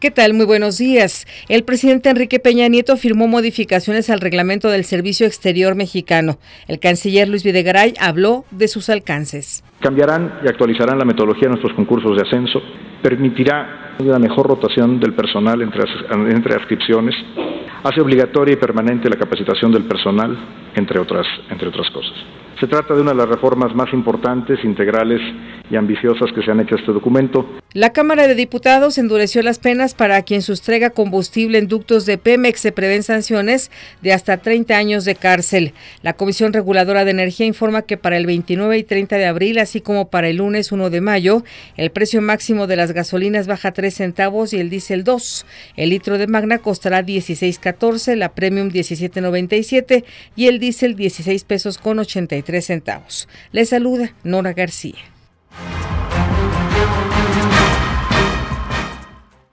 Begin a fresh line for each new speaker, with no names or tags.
¿Qué tal? Muy buenos días. El presidente Enrique Peña Nieto firmó modificaciones al reglamento del Servicio Exterior Mexicano. El canciller Luis Videgaray habló de sus alcances.
Cambiarán y actualizarán la metodología de nuestros concursos de ascenso, permitirá una mejor rotación del personal entre, entre adscripciones, hace obligatoria y permanente la capacitación del personal, entre otras cosas. Se trata de una de las reformas más importantes, integrales y ambiciosas que se han hecho a este documento.
La Cámara de Diputados endureció las penas para quien sustraiga combustible en ductos de Pemex. Se prevén sanciones de hasta 30 años de cárcel. La Comisión Reguladora de Energía informa que para el 29 y 30 de abril, así como para el lunes 1 de mayo, el precio máximo de las gasolinas baja 3 centavos y el diésel 2. El litro de Magna costará 16.14, la Premium 17.97 y el diésel 16 pesos con 83 centavos. Le saluda Nora García.